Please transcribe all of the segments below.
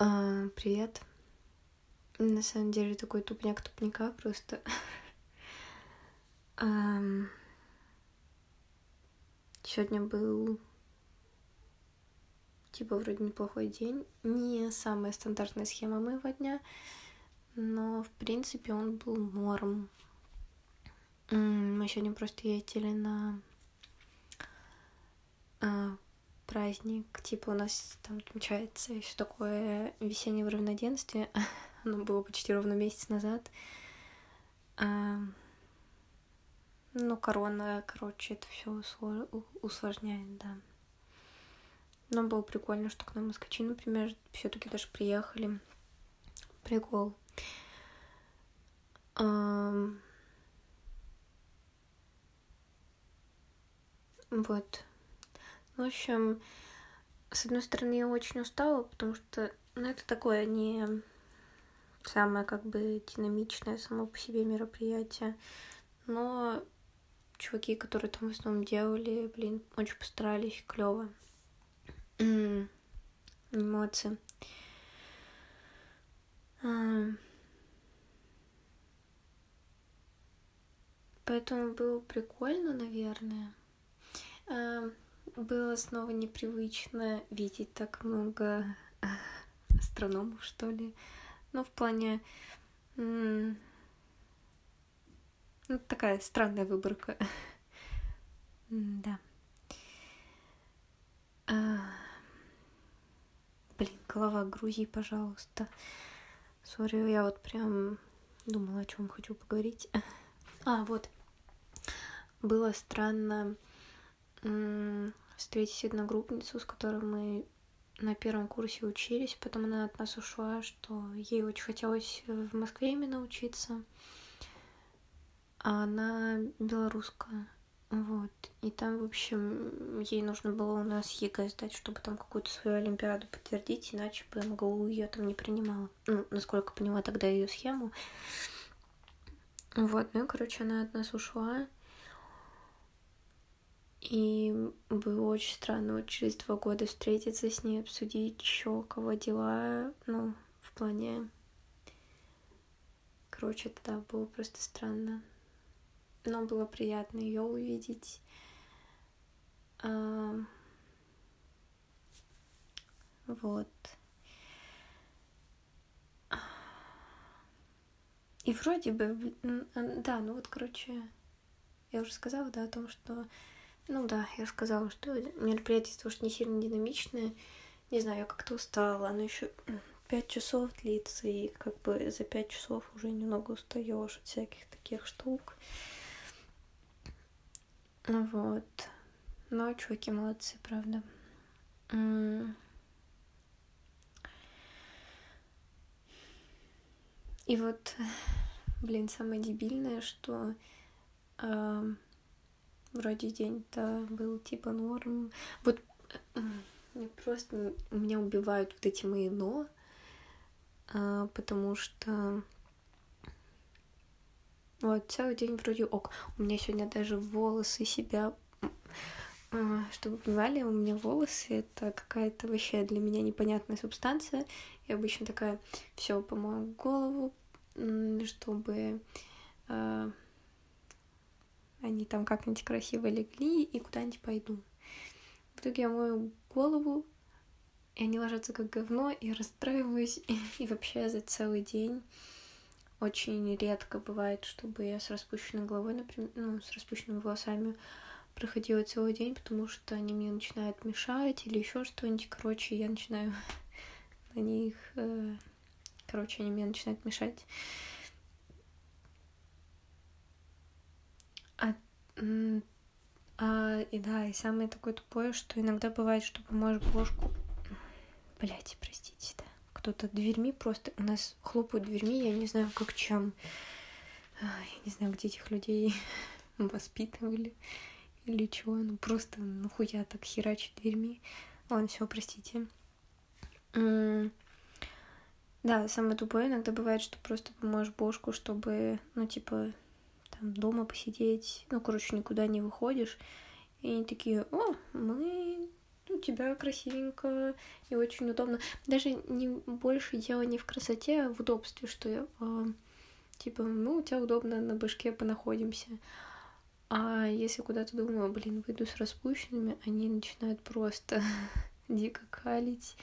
А, привет. На самом деле такой тупняк тупняка просто. Ам, Сегодня был типа вроде неплохой день. Не самая стандартная схема моего дня, но в принципе он был норм. Мы сегодня просто ездили на а, праздник, типа у нас там отмечается еще такое весеннее равноденствие. Оно было почти ровно месяц назад. А, Ну, корона, короче, это все усложняет, да. Но было прикольно, что к нам москвичи, например, все-таки даже приехали. Прикол. Ам, Вот. В общем, с одной стороны, я очень устала, потому что, ну, это такое не самое, как бы, динамичное само по себе мероприятие. Но чуваки, которые там в основном делали, блин, очень постарались, клево. Ам, Поэтому было прикольно, наверное. Было снова непривычно видеть так много астрономов, что ли. Ну, в плане... Ну, такая странная выборка. Да. А, Блин, голова грузи, пожалуйста. Sorry, я вот прям думала, о чем хочу поговорить. А, вот. Было странно встретить одногруппницу, с которой мы на первом курсе учились, потом она от нас ушла, что ей очень хотелось в Москве именно учиться, а она белорусская. Вот. И там, в общем, ей нужно было у нас ЕГЭ сдать, чтобы там какую-то свою олимпиаду подтвердить, иначе бы МГУ ее там не принимала. Ну, насколько поняла тогда ее схему. Вот, ну и, короче, она от нас ушла. И было очень странно вот через два года встретиться с ней, обсудить, что, кого дела, ну, в плане... Короче, это да, было просто странно. Но было приятно ее увидеть. А, Вот. И вроде бы, да, ну вот, короче, я уже сказала, да, о том, что, ну да, я сказала, что мероприятие, может, не сильно динамичное. Не знаю, я как-то устала, оно еще пять часов длится, и как бы за пять часов уже немного устаешь от всяких таких штук. Ну Вот. Но чуваки молодцы, правда. И вот, блин, самое дебильное, что ам, вроде день-то был типа норм. Вот мне просто меня убивают вот эти мои но, а, потому что вот целый день вроде ок. У меня сегодня даже волосы себя а, Чтобы вы понимали, у меня волосы это какая-то вообще для меня непонятная субстанция. Я обычно такая, все помою голову, чтобы а, они там как-нибудь красиво легли и куда-нибудь пойду. В итоге я мою голову, и они ложатся как говно, и расстраиваюсь, и вообще за целый день очень редко бывает, чтобы я с распущенной головой, например, ну, с распущенными волосами проходила целый день, потому что они мне начинают мешать или еще что-нибудь. Короче, я начинаю на них... э, Короче, они мне начинают мешать. А, а, и да, и самое такое тупое, что иногда бывает, что помоешь бошку... Блять, простите, да. Кто-то дверьми просто... У нас хлопают дверьми, я не знаю, как чем. А, Я не знаю, где этих людей воспитывали или чего. Ну, просто нахуя так херачить дверьми. Ладно, все, простите. Да, самое тупое иногда бывает, что просто помоешь бошку, чтобы, ну, типа, там, дома посидеть. Ну, короче, никуда не выходишь. И они такие, о, мы у тебя красивенько и очень удобно. Даже не больше дело не в красоте, а в удобстве, что э, типа, ну, у тебя удобно на башке понаходимся. А если куда-то думаю, блин, выйду с распущенными, они начинают просто дико калить.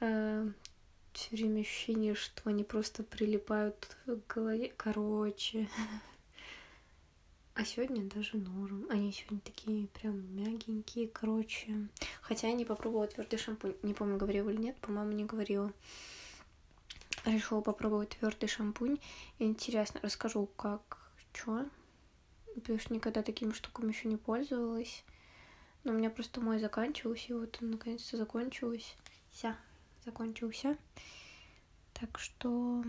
Э, Все время ощущение, что они просто прилипают к голове. Короче. А сегодня даже норм. Они сегодня такие прям мягенькие, короче. Хотя я не попробовала твердый шампунь. Не помню, говорила или нет, по-моему, не говорила. Решила попробовать твердый шампунь. Интересно, расскажу, как, что. Потому что никогда такими штуками еще не пользовалась. Но у меня просто мой заканчивался, и вот он наконец-то закончился. Закончился. Так что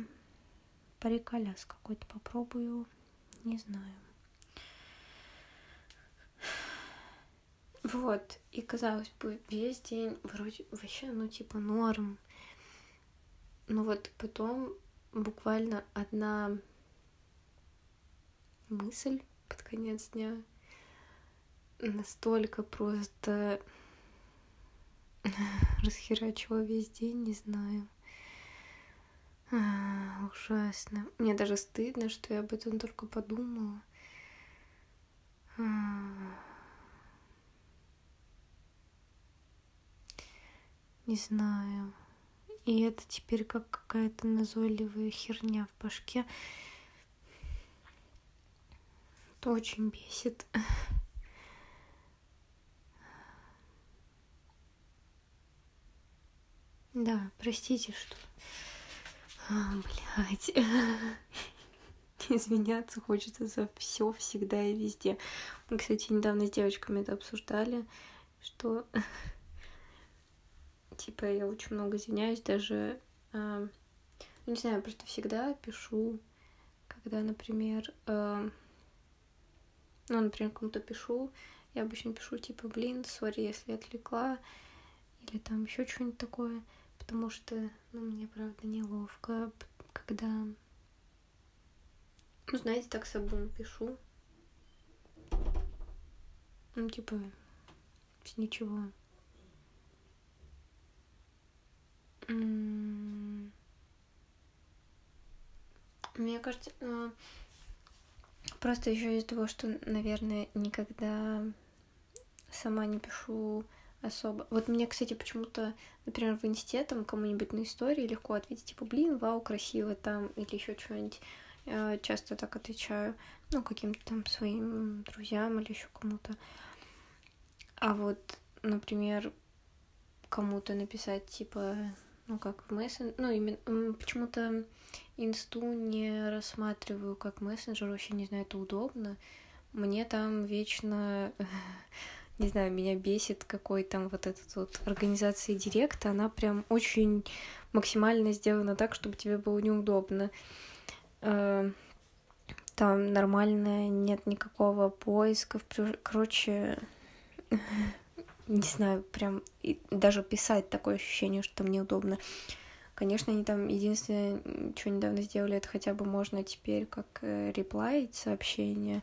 париколяс какой-то попробую. Не знаю. Вот, и казалось бы, весь день вроде вообще, ну, типа, норм. Но вот потом буквально одна мысль под конец дня настолько просто расхерачила весь день, не знаю. А, ужасно. Мне даже стыдно, что я об этом только подумала. А, Не знаю. И это теперь как какая-то назойливая херня в башке. Это очень бесит. Да, простите, что... А, блядь. Извиняться хочется за все, всегда и везде. Мы, кстати, недавно с девочками это обсуждали, что типа я очень много извиняюсь, даже, э, не знаю, просто всегда пишу, когда, например, э, ну, например, кому-то пишу, я обычно пишу типа, блин, сори, если отвлекла, или там еще что-нибудь такое, потому что, ну, мне правда неловко, когда, ну, знаете, так собой пишу, ну, типа, ничего. Мне кажется, ну, просто еще из-за того, что, наверное, никогда сама не пишу особо. Вот мне, кстати, почему-то, например, в инсте там кому-нибудь на истории легко ответить, типа, блин, вау, красиво там, или еще что-нибудь. Часто так отвечаю, ну, каким-то там своим друзьям или еще кому-то. А вот, например, кому-то написать, типа, ну, как в мессен... Ну, именно... Почему-то инсту не рассматриваю как мессенджер, вообще не знаю, это удобно. Мне там вечно... Не знаю, меня бесит, какой там вот этот вот организация директа, она прям очень максимально сделана так, чтобы тебе было неудобно. Э, там нормально, нет никакого поиска. Короче, не знаю, прям даже писать такое ощущение, что там неудобно. Конечно, они там единственное, что недавно сделали, это хотя бы можно теперь как э, реплаить сообщения.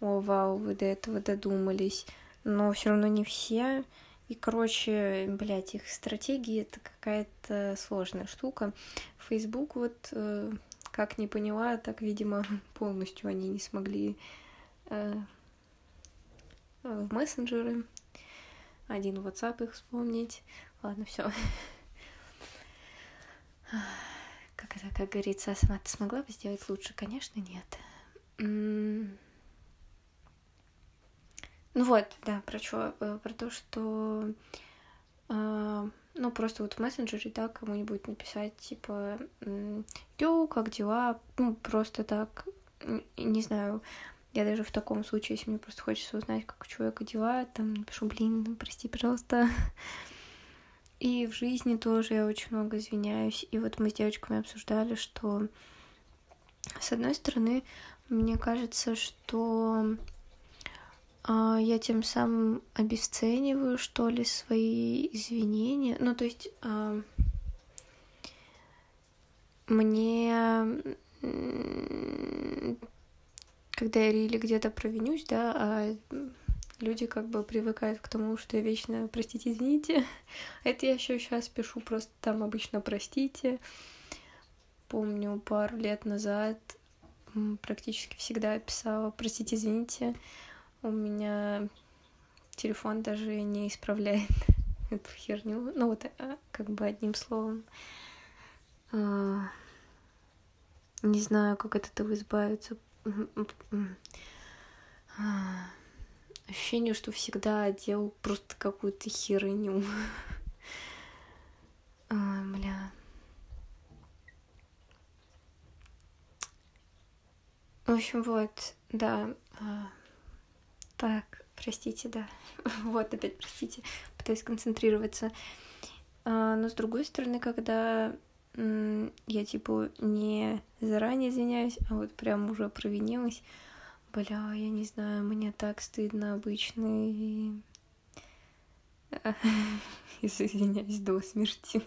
О, вау, вы до этого додумались. Но все равно не все. И, короче, блядь, их стратегии это какая-то сложная штука. Facebook вот э, как не поняла, так, видимо, полностью они не смогли э, в мессенджеры один WhatsApp их вспомнить. Ладно, все. Как это, как говорится, сама ты смогла бы сделать лучше? Конечно, нет. Ну вот, да, про что? Э, про то, что э, ну, просто вот в мессенджере, да, кому-нибудь написать, типа, йоу, как дела? Ну, просто так, не знаю, я даже в таком случае, если мне просто хочется узнать, как у человека дела, там напишу, блин, ну, прости, пожалуйста. И в жизни тоже я очень много извиняюсь. И вот мы с девочками обсуждали, что с одной стороны, мне кажется, что а, я тем самым обесцениваю, что ли, свои извинения. Ну, то есть а, мне когда я или где-то провинюсь, да, а люди как бы привыкают к тому, что я вечно простите, извините. Это я еще сейчас пишу просто там обычно простите. Помню, пару лет назад практически всегда писала простите, извините. У меня телефон даже не исправляет эту херню. Ну вот а, как бы одним словом. А, не знаю, как от этого избавиться. А, ощущение, что всегда делал просто какую-то херню. А, бля. В общем, вот, да. А, так, простите, да. вот, опять простите. Пытаюсь концентрироваться. А, но с другой стороны, когда я типа не заранее извиняюсь, а вот прям уже провинилась, бля, я не знаю, мне так стыдно обычно и... Извиняюсь до смерти.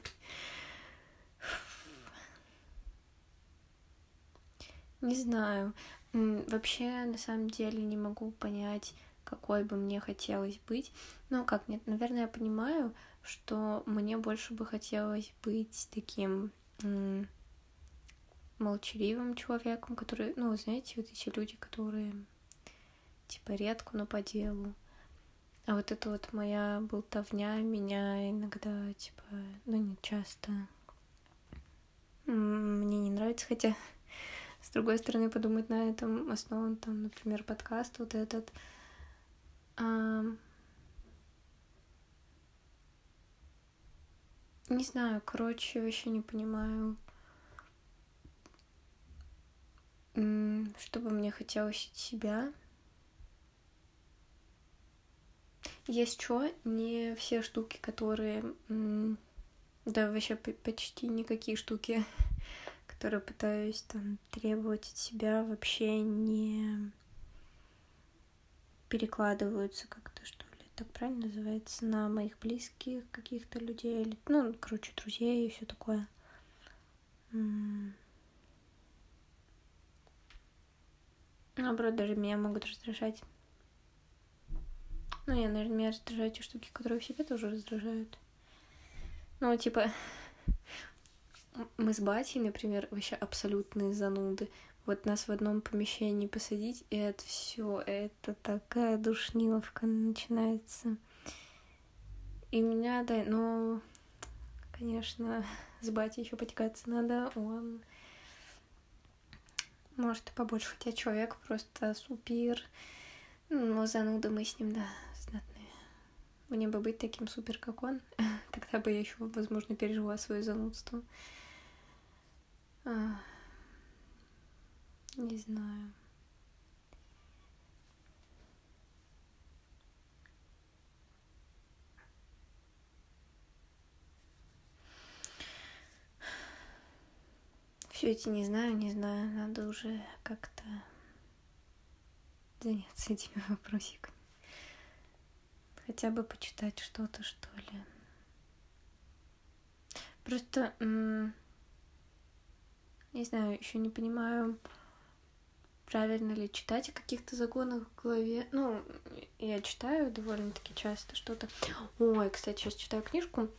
Не знаю. Вообще, на самом деле, не могу понять, какой бы мне хотелось быть. Ну, как нет, наверное, я понимаю, что мне больше бы хотелось быть таким молчаливым человеком, который, ну, знаете, вот эти люди, которые типа редко, но по делу. А вот это вот моя болтовня меня иногда, типа, ну, не часто мне не нравится, хотя с другой стороны подумать на этом основан там, например, подкаст вот этот. А... Не знаю, короче, вообще не понимаю, что бы мне хотелось от себя. Есть что, не все штуки, которые... Да, вообще почти никакие штуки, которые пытаюсь там требовать от себя, вообще не перекладываются ли, так правильно называется, на моих близких каких-то людей, или, ну, короче, друзей и все такое. Наоборот, даже меня могут раздражать. Ну, я, наверное, меня раздражают те штуки, которые в себе тоже раздражают. Ну, типа, мы с батей, например, вообще абсолютные зануды. Вот нас в одном помещении посадить, и это все, это такая душниловка начинается. И меня, да, ну, конечно, с батей еще потекаться надо, он может, и побольше, хотя человек просто супер. Ну, зануда мы с ним, да, знатные. Мне бы быть таким супер, как он. Тогда бы я еще, возможно, пережила свое занудство. Не знаю. Все эти не знаю, не знаю, надо уже как-то заняться этими вопросиками. Хотя бы почитать что-то, что ли. Просто, не знаю, еще не понимаю, правильно ли читать о каких-то законах в голове. Ну, я читаю довольно-таки часто что-то. Ой, кстати, сейчас читаю книжку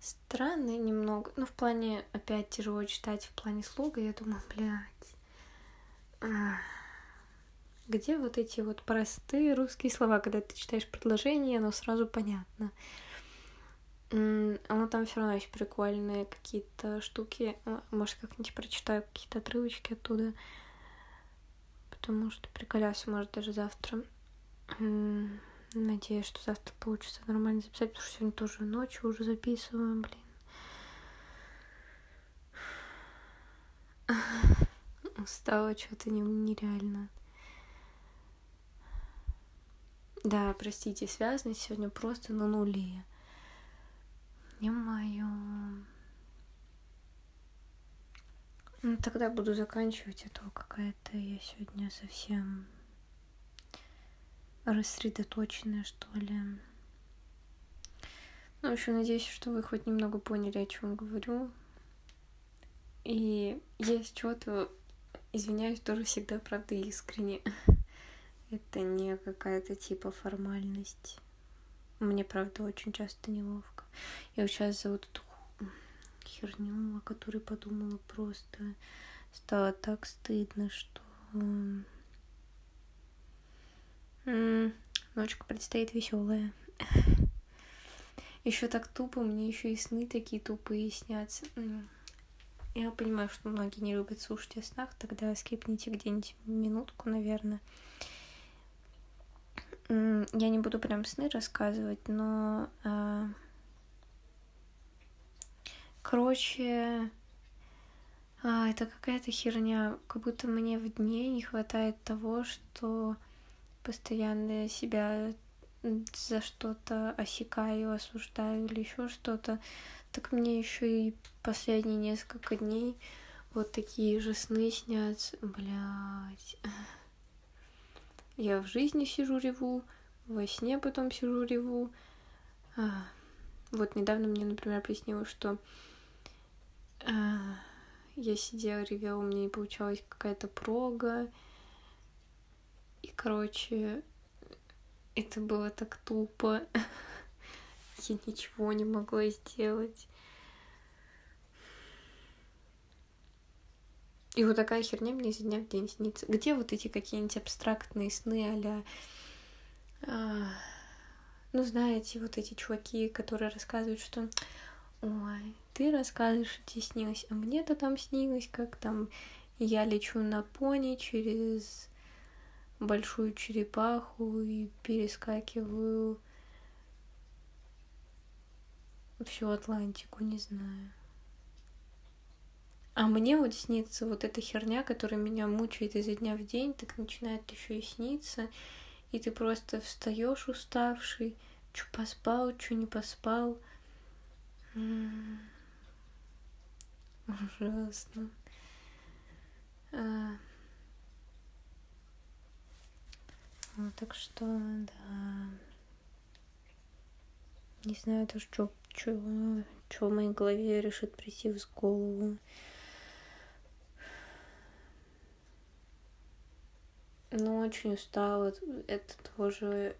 странный немного. Ну, в плане, опять тяжело читать в плане слога. Я думаю, блядь, где вот эти вот простые русские слова, когда ты читаешь предложение, оно сразу понятно. Оно там все равно есть прикольные какие-то штуки. А, может, как-нибудь прочитаю какие-то отрывочки оттуда. Потому что приколясь, может, даже завтра. Надеюсь, что завтра получится нормально записать, потому что сегодня тоже ночью уже записываем, блин. Устала что-то нереально. Да, простите, связанность сегодня просто на нуле. Мое. Ну, тогда буду заканчивать, а то какая-то я сегодня совсем рассредоточенная, что ли. Ну, общем, надеюсь, что вы хоть немного поняли, о чем говорю. И есть что-то, извиняюсь, тоже всегда, правда, искренне. Это не какая-то типа формальность. Мне, правда, очень часто неловко. Я вот сейчас за вот эту херню, о которой подумала, просто стало так стыдно, что... Ночка предстоит веселая. Еще так тупо, мне еще и сны такие тупые снятся. Я понимаю, что многие не любят слушать о снах, тогда скипните где-нибудь минутку, наверное. Я не буду прям сны рассказывать, но... Короче, а, это какая-то херня, как будто мне в дне не хватает того, что постоянно себя за что-то осекаю, осуждаю или еще что-то. Так мне еще и последние несколько дней вот такие же сны снятся. Блять. Я в жизни сижу реву, во сне потом сижу реву. А, вот недавно мне, например, приснилось, что я сидела, ревела, у меня не получалась какая-то прога. И, короче, это было так тупо. Я ничего не могла сделать. И вот такая херня мне изо дня в день снится. Где вот эти какие-нибудь абстрактные сны а а, ну, знаете, вот эти чуваки, которые рассказывают, что ой, ты рассказываешь, что тебе снилось, а мне-то там снилось, как там я лечу на пони через большую черепаху и перескакиваю всю Атлантику, не знаю. А мне вот снится вот эта херня, которая меня мучает изо дня в день, так начинает еще и сниться, и ты просто встаешь уставший, что поспал, что не поспал. Ужасно. А... Ну, так что, да. Не знаю тоже, что, что, что в моей голове решит прийти в голову. Ну, очень устала. Это тоже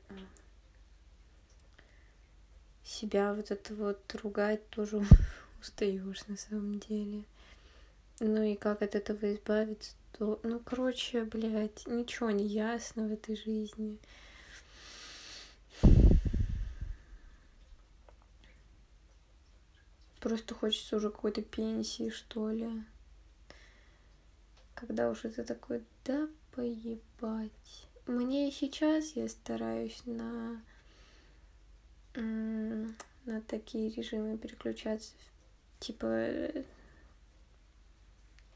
себя вот это вот ругать тоже устаешь на самом деле. Ну и как от этого избавиться, то... Ну, короче, блядь, ничего не ясно в этой жизни. Просто хочется уже какой-то пенсии, что ли. Когда уже ты такой, да поебать. Мне и сейчас я стараюсь на на такие режимы переключаться. Типа,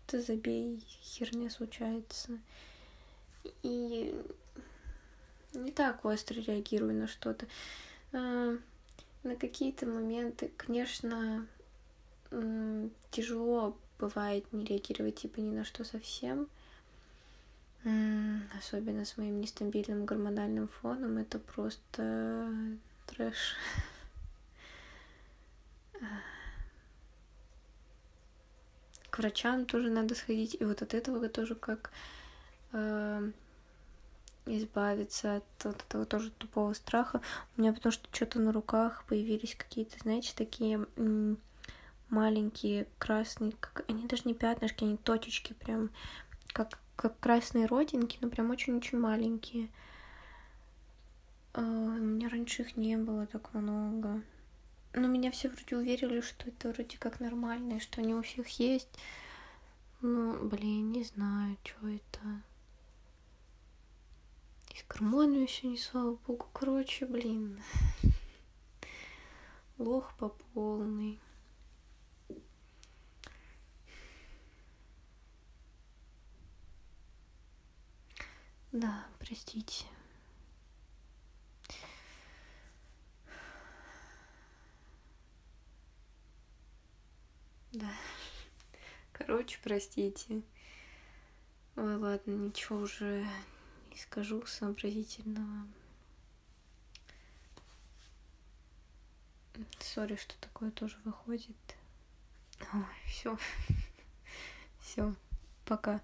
ты забей, херня случается. И не так остро реагирую на что-то. А, на какие-то моменты, конечно, тяжело бывает не реагировать типа ни на что совсем. Особенно с моим нестабильным гормональным фоном. Это просто трэш. К врачам тоже надо сходить. И вот от этого тоже как э, избавиться от, от этого тоже тупого страха. У меня потому что что-то на руках появились какие-то, знаете, такие маленькие красные, как они даже не пятнышки, они точечки прям, как, как красные родинки, но прям очень-очень маленькие. Uh, у меня раньше их не было так много. Но меня все вроде уверили, что это вроде как нормально, и что они у всех есть. Ну, блин, не знаю, что это. И с гормонами еще не слава богу. Короче, блин. Лох по полной. Да, простите. Да. Короче, простите. Ой, ладно, ничего уже не скажу сообразительного. Сори, что такое тоже выходит. Ой, все. Все. Пока.